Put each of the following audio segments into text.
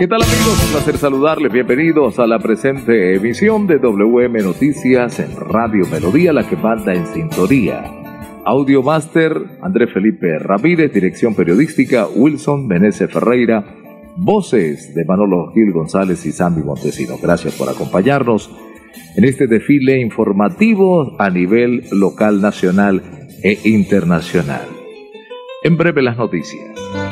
¿Qué tal amigos? Un placer saludarles. Bienvenidos a la presente emisión de WM Noticias en Radio Melodía, la que manda en sintonía. Audio Master, André Felipe Ramírez, dirección periodística, Wilson Meneses Ferreira, voces de Manolo Gil González y Sammy Montesinos. Gracias por acompañarnos en este desfile informativo a nivel local, nacional e internacional. En breve las noticias.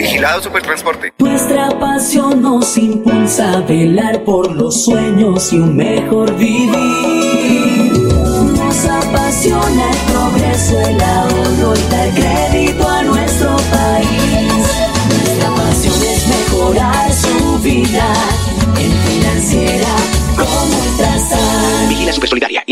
Vigilado Supertransporte. Nuestra pasión nos impulsa a velar por los sueños y un mejor vivir. Nos apasiona el progreso, el ahorro y dar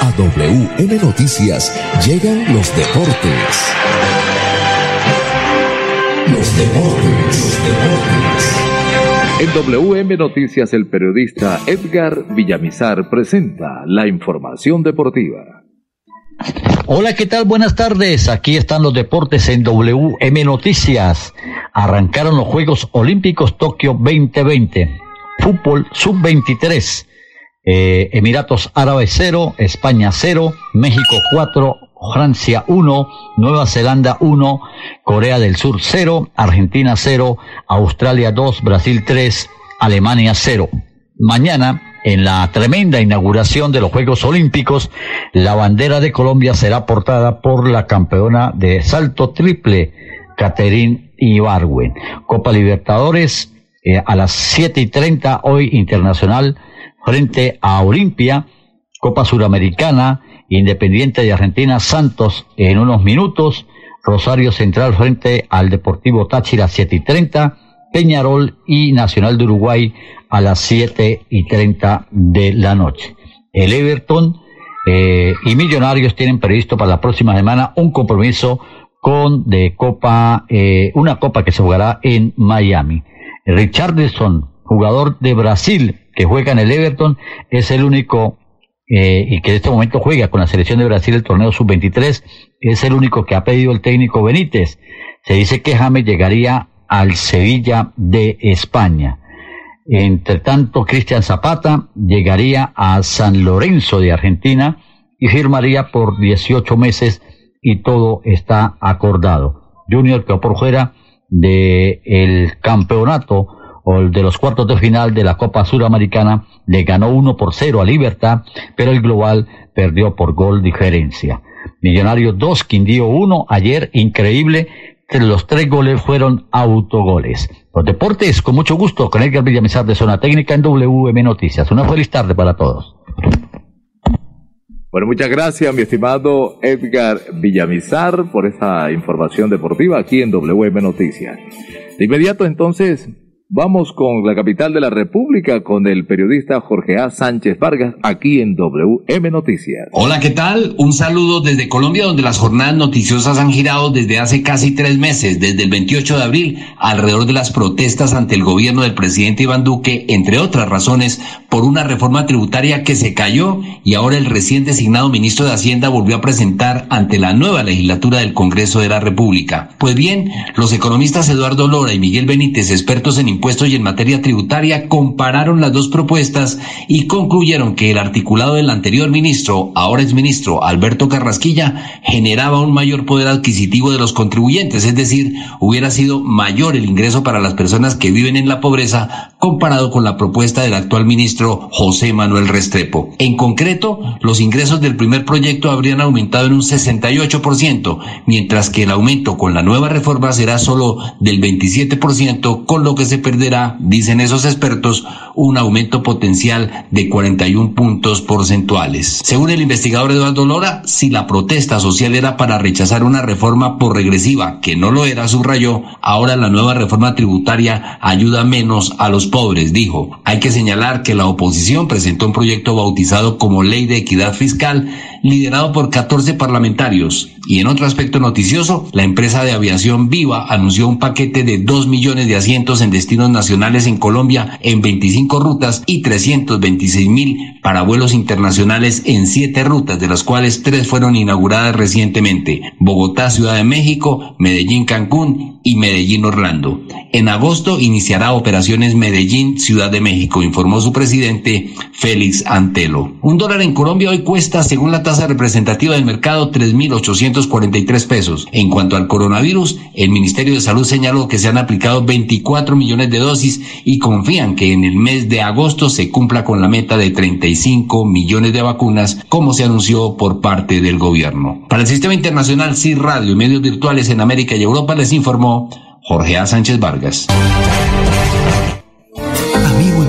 A WM Noticias llegan los deportes. Los deportes, los deportes. En WM Noticias, el periodista Edgar Villamizar presenta la información deportiva. Hola, ¿qué tal? Buenas tardes. Aquí están los deportes en WM Noticias. Arrancaron los Juegos Olímpicos Tokio 2020. Fútbol sub-23. Eh, Emiratos Árabes 0, España 0, México 4, Francia 1, Nueva Zelanda 1, Corea del Sur 0, Argentina 0, Australia 2, Brasil 3, Alemania 0. Mañana en la tremenda inauguración de los Juegos Olímpicos, la bandera de Colombia será portada por la campeona de salto triple, Caterín Ibarwen. Copa Libertadores eh, a las siete y treinta hoy internacional frente a Olimpia, Copa Suramericana, Independiente de Argentina, Santos en unos minutos, Rosario Central frente al Deportivo Táchira siete y treinta, Peñarol y Nacional de Uruguay a las siete y treinta de la noche. El Everton eh, y Millonarios tienen previsto para la próxima semana un compromiso con de Copa, eh, una Copa que se jugará en Miami. Richardson, jugador de Brasil que juega en el Everton, es el único eh, y que en este momento juega con la selección de Brasil el torneo sub-23, es el único que ha pedido el técnico Benítez. Se dice que James llegaría al Sevilla de España. Entre tanto, Cristian Zapata llegaría a San Lorenzo de Argentina y firmaría por 18 meses y todo está acordado. Junior quedó por fuera del campeonato o el de los cuartos de final de la Copa Suramericana, le ganó 1 por 0 a Libertad, pero el global perdió por gol diferencia. Millonarios 2, Quindío 1, ayer increíble, los tres goles fueron autogoles. Los deportes, con mucho gusto, con Edgar Villamizar de Zona Técnica en WM Noticias. Una feliz tarde para todos. Bueno, muchas gracias, mi estimado Edgar Villamizar, por esa información deportiva aquí en WM Noticias. De inmediato, entonces, Vamos con la capital de la República, con el periodista Jorge A. Sánchez Vargas, aquí en WM Noticias. Hola, ¿qué tal? Un saludo desde Colombia, donde las jornadas noticiosas han girado desde hace casi tres meses, desde el 28 de abril, alrededor de las protestas ante el gobierno del presidente Iván Duque, entre otras razones, por una reforma tributaria que se cayó y ahora el recién designado ministro de Hacienda volvió a presentar ante la nueva legislatura del Congreso de la República. Pues bien, los economistas Eduardo Lora y Miguel Benítez, expertos en impuestos, y en materia tributaria compararon las dos propuestas y concluyeron que el articulado del anterior ministro, ahora es ministro Alberto Carrasquilla, generaba un mayor poder adquisitivo de los contribuyentes, es decir, hubiera sido mayor el ingreso para las personas que viven en la pobreza comparado con la propuesta del actual ministro José Manuel Restrepo. En concreto, los ingresos del primer proyecto habrían aumentado en un 68%, mientras que el aumento con la nueva reforma será solo del 27%, con lo que se perderá, dicen esos expertos, un aumento potencial de 41 puntos porcentuales. Según el investigador Eduardo Lora, si la protesta social era para rechazar una reforma por regresiva, que no lo era, subrayó, ahora la nueva reforma tributaria ayuda menos a los pobres, dijo. Hay que señalar que la oposición presentó un proyecto bautizado como Ley de Equidad Fiscal, liderado por 14 parlamentarios. Y en otro aspecto noticioso, la empresa de aviación Viva anunció un paquete de 2 millones de asientos en destinos nacionales en Colombia en 25 rutas y 326 mil para vuelos internacionales en 7 rutas, de las cuales 3 fueron inauguradas recientemente. Bogotá, Ciudad de México, Medellín, Cancún y Medellín, Orlando. En agosto iniciará operaciones Medellín, Ciudad de México, informó su presidente Félix Antelo. Un dólar en Colombia hoy cuesta, según la tasa representativa del mercado, 3.843 pesos. En cuanto al coronavirus, el Ministerio de Salud señaló que se han aplicado 24 millones de dosis y confían que en el mes de agosto se cumpla con la meta de 35 millones de vacunas, como se anunció por parte del gobierno. Para el Sistema Internacional CIR Radio y medios virtuales en América y Europa les informó Jorge A. Sánchez Vargas.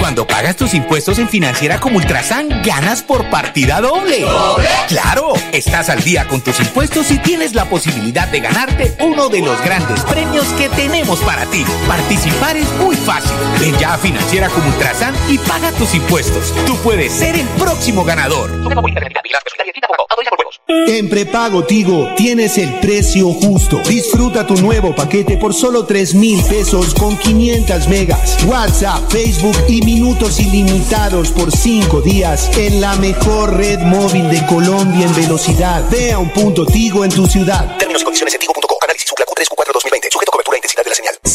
Cuando pagas tus impuestos en Financiera como Ultrasan, ganas por partida doble. ¡Claro! Estás al día con tus impuestos y tienes la posibilidad de ganarte uno de los grandes premios que tenemos para ti. Participar es muy fácil. Ven ya a Financiera como Ultrasan y paga tus impuestos. Tú puedes ser el próximo ganador. En prepago Tigo tienes el precio justo. Disfruta tu nuevo paquete por solo 3 mil pesos con 500 megas. WhatsApp, Facebook y minutos ilimitados por 5 días en la mejor red móvil de Colombia en velocidad. Ve a un punto Tigo en tu ciudad. Términos condiciones en tigo.com. Análisis Q3 Q4 2020. Sujeto a cobertura e intensidad de la señal. social.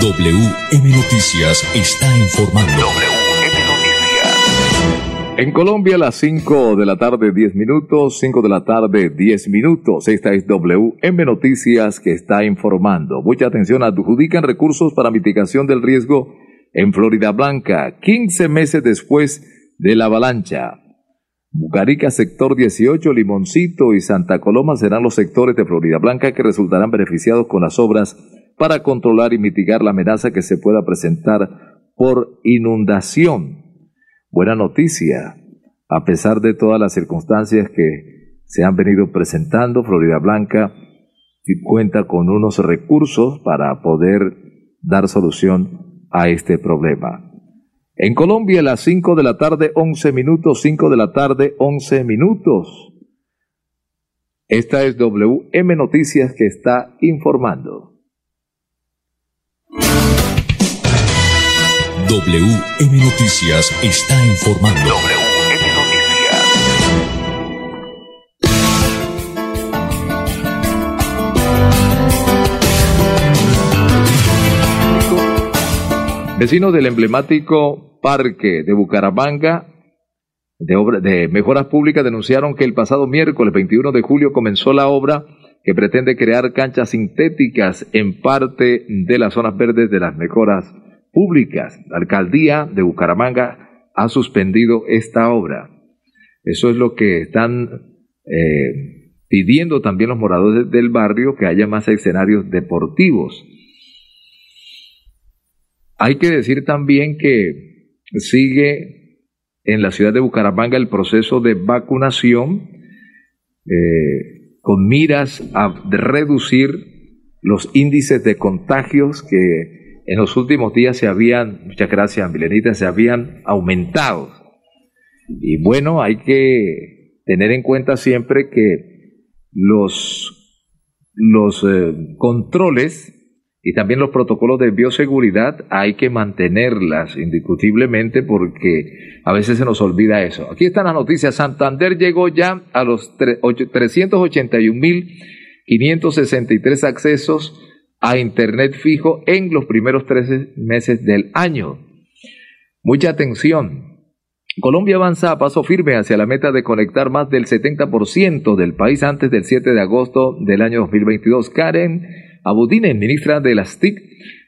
WM Noticias está informando. WM Noticias. En Colombia, las 5 de la tarde, 10 minutos. 5 de la tarde, 10 minutos. Esta es WM Noticias que está informando. Mucha atención, adjudican recursos para mitigación del riesgo en Florida Blanca, 15 meses después de la avalancha. Bucarica, sector 18, Limoncito y Santa Coloma serán los sectores de Florida Blanca que resultarán beneficiados con las obras para controlar y mitigar la amenaza que se pueda presentar por inundación. Buena noticia, a pesar de todas las circunstancias que se han venido presentando, Florida Blanca cuenta con unos recursos para poder dar solución a este problema. En Colombia, a las 5 de la tarde, 11 minutos, 5 de la tarde, 11 minutos. Esta es WM Noticias que está informando. WM Noticias está informando. WM Noticias. Vecinos del emblemático Parque de Bucaramanga de, de Mejoras Públicas denunciaron que el pasado miércoles 21 de julio comenzó la obra que pretende crear canchas sintéticas en parte de las zonas verdes de las mejoras públicas. La alcaldía de Bucaramanga ha suspendido esta obra. Eso es lo que están eh, pidiendo también los moradores del barrio, que haya más escenarios deportivos. Hay que decir también que sigue en la ciudad de Bucaramanga el proceso de vacunación eh, con miras a reducir los índices de contagios que en los últimos días se habían, muchas gracias Milenita, se habían aumentado. Y bueno, hay que tener en cuenta siempre que los, los eh, controles y también los protocolos de bioseguridad hay que mantenerlas indiscutiblemente porque a veces se nos olvida eso. Aquí están las noticias. Santander llegó ya a los 381.563 accesos a Internet fijo en los primeros 13 meses del año. Mucha atención. Colombia avanza a paso firme hacia la meta de conectar más del 70% del país antes del 7 de agosto del año 2022. Karen Abudine, ministra de las TIC,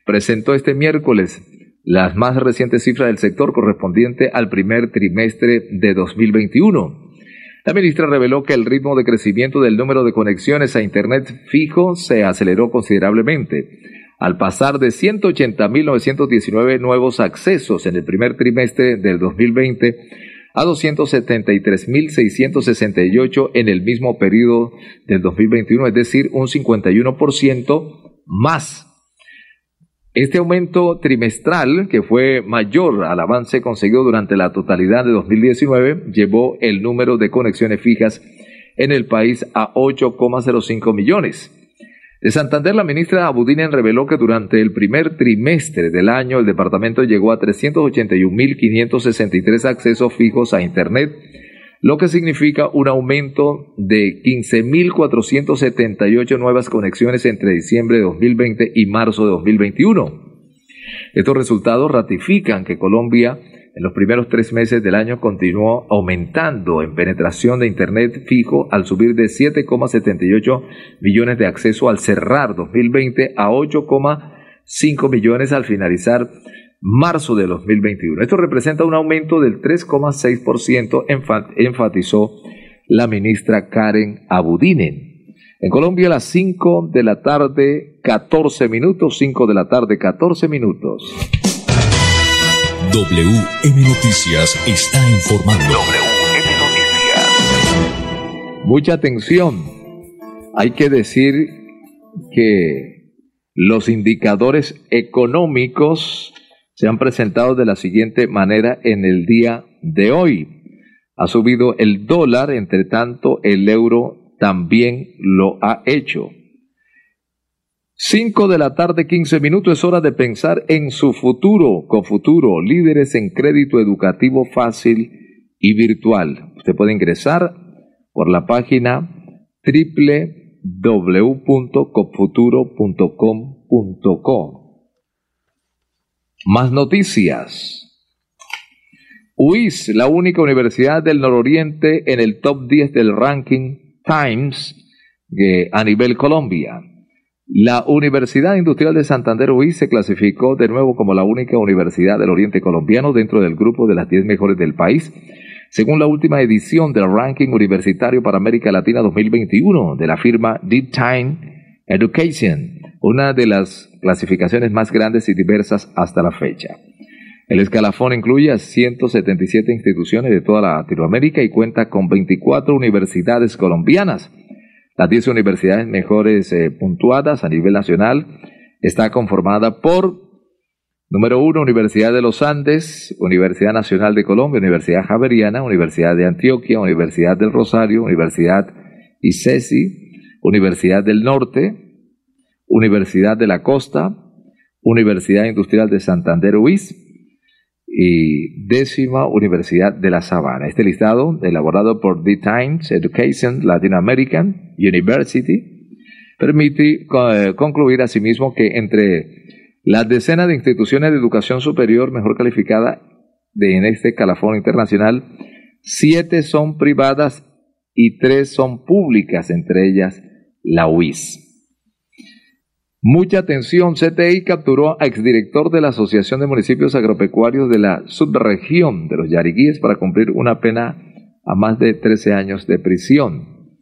presentó este miércoles las más recientes cifras del sector correspondiente al primer trimestre de 2021. La ministra reveló que el ritmo de crecimiento del número de conexiones a Internet fijo se aceleró considerablemente, al pasar de 180.919 nuevos accesos en el primer trimestre del 2020 a 273.668 en el mismo periodo del 2021, es decir, un 51% más este aumento trimestral, que fue mayor al avance conseguido durante la totalidad de 2019, llevó el número de conexiones fijas en el país a 8,05 millones. De Santander, la ministra Abudinen reveló que durante el primer trimestre del año el departamento llegó a 381.563 accesos fijos a Internet, lo que significa un aumento de 15.478 nuevas conexiones entre diciembre de 2020 y marzo de 2021. Estos resultados ratifican que Colombia en los primeros tres meses del año continuó aumentando en penetración de Internet fijo al subir de 7,78 millones de acceso al cerrar 2020 a 8,5 millones al finalizar marzo de 2021. Esto representa un aumento del 3,6%, enfatizó la ministra Karen Abudinen. En Colombia a las 5 de la tarde, 14 minutos, 5 de la tarde, 14 minutos. WM Noticias está informando. WM Noticias. Mucha atención. Hay que decir que Los indicadores económicos se han presentado de la siguiente manera en el día de hoy. Ha subido el dólar, entre tanto el euro también lo ha hecho. 5 de la tarde, 15 minutos, es hora de pensar en su futuro. Con futuro, líderes en crédito educativo fácil y virtual. Usted puede ingresar por la página www.copfuturo.com.co. Más noticias. UIS, la única universidad del nororiente en el top 10 del ranking Times eh, a nivel Colombia. La Universidad Industrial de Santander UIS se clasificó de nuevo como la única universidad del oriente colombiano dentro del grupo de las 10 mejores del país, según la última edición del ranking universitario para América Latina 2021 de la firma Deep Time Education, una de las clasificaciones más grandes y diversas hasta la fecha. El escalafón incluye a 177 instituciones de toda Latinoamérica y cuenta con 24 universidades colombianas. Las 10 universidades mejores eh, puntuadas a nivel nacional está conformada por número 1 Universidad de los Andes, Universidad Nacional de Colombia, Universidad Javeriana, Universidad de Antioquia, Universidad del Rosario, Universidad ICESI, Universidad del Norte, Universidad de la Costa, Universidad Industrial de Santander UIS, y décima Universidad de la Sabana. Este listado, elaborado por The Times Education Latin American University, permite eh, concluir asimismo que entre las decenas de instituciones de educación superior mejor calificadas de, en este calafón internacional, siete son privadas y tres son públicas, entre ellas la UIS. Mucha atención, CTI capturó a exdirector de la Asociación de Municipios Agropecuarios de la subregión de los Yariguíes para cumplir una pena a más de 13 años de prisión.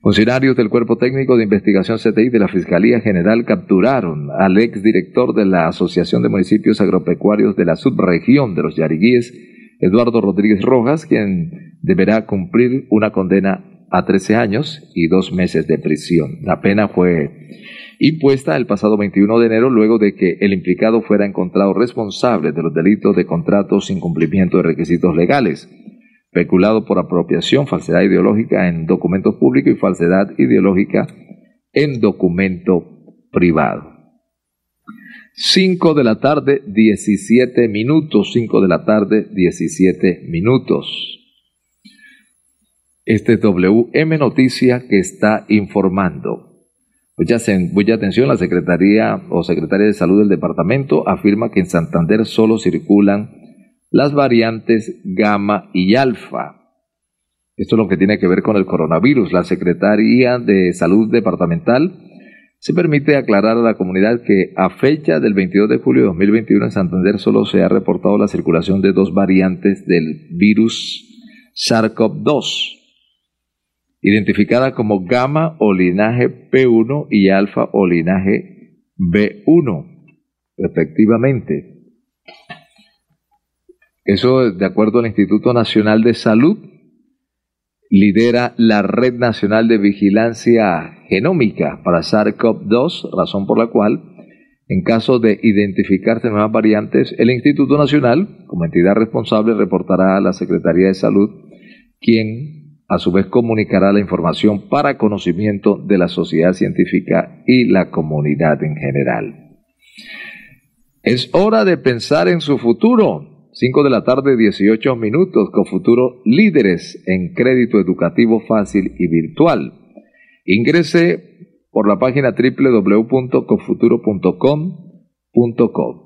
Funcionarios del Cuerpo Técnico de Investigación CTI de la Fiscalía General capturaron al exdirector de la Asociación de Municipios Agropecuarios de la subregión de los Yariguíes, Eduardo Rodríguez Rojas, quien deberá cumplir una condena a 13 años y dos meses de prisión. La pena fue impuesta el pasado 21 de enero luego de que el implicado fuera encontrado responsable de los delitos de contratos sin cumplimiento de requisitos legales, peculado por apropiación, falsedad ideológica en documentos públicos y falsedad ideológica en documento privado. 5 de la tarde, 17 minutos, 5 de la tarde, 17 minutos. Este es WM Noticia que está informando. Mucha, atención, la Secretaría o Secretaria de Salud del Departamento afirma que en Santander solo circulan las variantes gamma y alfa. Esto es lo que tiene que ver con el coronavirus. La Secretaría de Salud Departamental se permite aclarar a la comunidad que a fecha del 22 de julio de 2021 en Santander solo se ha reportado la circulación de dos variantes del virus SARS-CoV-2 identificada como gamma o linaje P1 y alfa o linaje B1, respectivamente. Eso, de acuerdo al Instituto Nacional de Salud, lidera la Red Nacional de Vigilancia Genómica para SARS-CoV-2, razón por la cual, en caso de identificarse nuevas variantes, el Instituto Nacional, como entidad responsable, reportará a la Secretaría de Salud, quien a su vez comunicará la información para conocimiento de la sociedad científica y la comunidad en general. Es hora de pensar en su futuro. 5 de la tarde, 18 minutos, con futuro líderes en crédito educativo fácil y virtual. Ingrese por la página www.confuturo.com.co.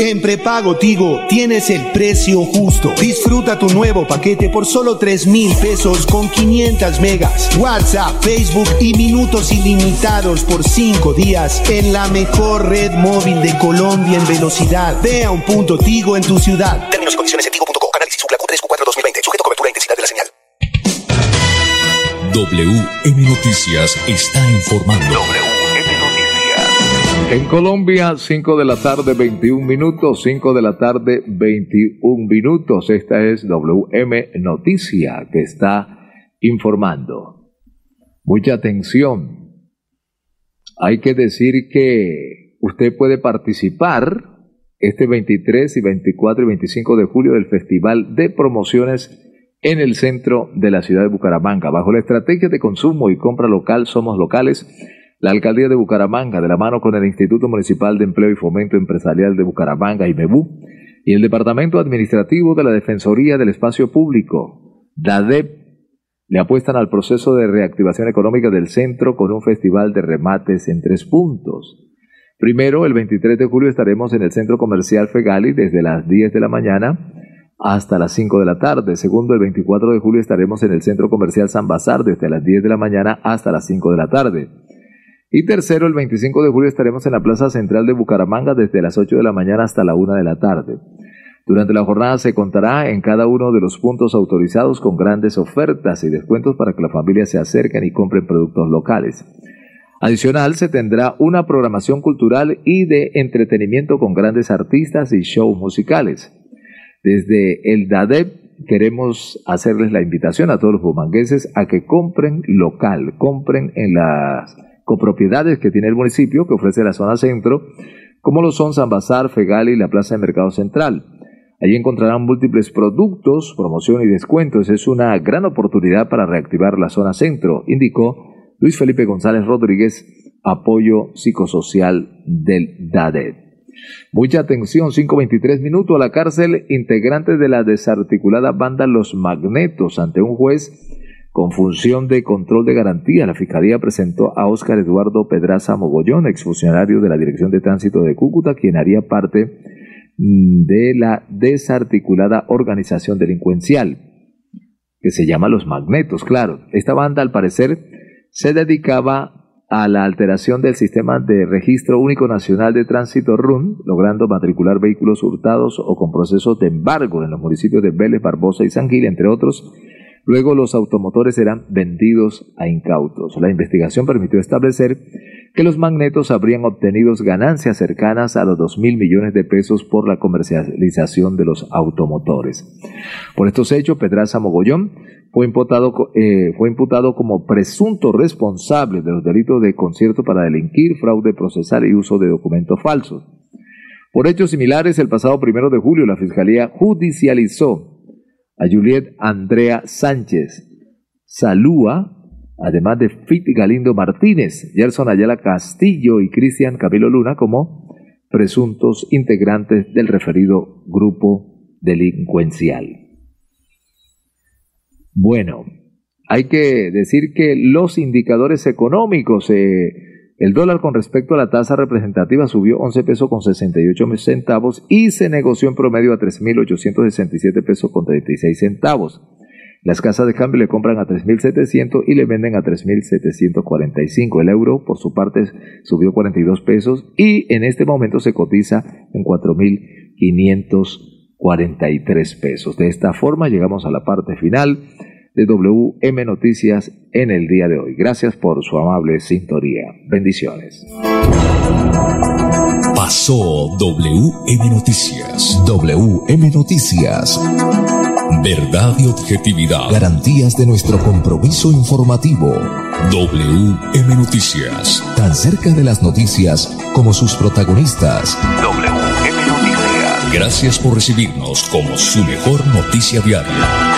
En prepago Tigo tienes el precio justo. Disfruta tu nuevo paquete por solo 3 mil pesos con 500 megas, WhatsApp, Facebook y minutos ilimitados por 5 días en la mejor red móvil de Colombia en velocidad. Ve a un punto Tigo en tu ciudad. Términos y condiciones en tigo.co. Análisis Q 3 Q4 2020. Sujeto a cobertura e intensidad de la señal. WM Noticias está informando. En Colombia, 5 de la tarde, 21 minutos, 5 de la tarde, 21 minutos. Esta es WM Noticia que está informando. Mucha atención. Hay que decir que usted puede participar este 23 y 24 y 25 de julio del Festival de Promociones en el centro de la ciudad de Bucaramanga. Bajo la estrategia de consumo y compra local Somos Locales, la Alcaldía de Bucaramanga, de la mano con el Instituto Municipal de Empleo y Fomento Empresarial de Bucaramanga, IMEBU, y el Departamento Administrativo de la Defensoría del Espacio Público, DADEP, le apuestan al proceso de reactivación económica del centro con un festival de remates en tres puntos. Primero, el 23 de julio estaremos en el Centro Comercial Fegali desde las 10 de la mañana hasta las 5 de la tarde. Segundo, el 24 de julio estaremos en el Centro Comercial San Bazar desde las 10 de la mañana hasta las 5 de la tarde. Y tercero, el 25 de julio estaremos en la Plaza Central de Bucaramanga desde las 8 de la mañana hasta la 1 de la tarde. Durante la jornada se contará en cada uno de los puntos autorizados con grandes ofertas y descuentos para que las familias se acerquen y compren productos locales. Adicional, se tendrá una programación cultural y de entretenimiento con grandes artistas y shows musicales. Desde el DADEP queremos hacerles la invitación a todos los bumangueses a que compren local, compren en las copropiedades que tiene el municipio que ofrece la zona centro, como lo son San Bazar, Fegali y la Plaza de Mercado Central. Allí encontrarán múltiples productos, promoción y descuentos. Es una gran oportunidad para reactivar la zona centro, indicó Luis Felipe González Rodríguez, apoyo psicosocial del DADED. Mucha atención, 5.23 minutos a la cárcel, integrantes de la desarticulada banda Los Magnetos ante un juez con función de control de garantía. La Fiscalía presentó a Óscar Eduardo Pedraza Mogollón, exfuncionario de la Dirección de Tránsito de Cúcuta, quien haría parte de la desarticulada organización delincuencial, que se llama Los Magnetos, claro. Esta banda, al parecer, se dedicaba a la alteración del sistema de registro único nacional de tránsito RUN, logrando matricular vehículos hurtados o con procesos de embargo en los municipios de Vélez, Barbosa y San Gil, entre otros. Luego los automotores eran vendidos a incautos. La investigación permitió establecer que los magnetos habrían obtenido ganancias cercanas a los 2 mil millones de pesos por la comercialización de los automotores. Por estos hechos, Pedraza Mogollón fue imputado, eh, fue imputado como presunto responsable de los delitos de concierto para delinquir, fraude procesal y uso de documentos falsos. Por hechos similares, el pasado primero de julio, la Fiscalía judicializó a Juliet Andrea Sánchez Salúa además de Fit Galindo Martínez, Gerson Ayala Castillo y Cristian Camilo Luna como presuntos integrantes del referido grupo delincuencial. Bueno, hay que decir que los indicadores económicos, eh, el dólar con respecto a la tasa representativa subió 11 pesos con 68 centavos y se negoció en promedio a 3.867 pesos con 36 centavos. Las casas de cambio le compran a 3.700 y le venden a 3.745. El euro, por su parte, subió 42 pesos y en este momento se cotiza en 4.543 pesos. De esta forma llegamos a la parte final de WM Noticias en el día de hoy. Gracias por su amable sintonía. Bendiciones. Pasó WM Noticias. WM Noticias. Verdad y objetividad. Garantías de nuestro compromiso informativo. WM Noticias. Tan cerca de las noticias como sus protagonistas. WM Noticias. Gracias por recibirnos como su mejor noticia diaria.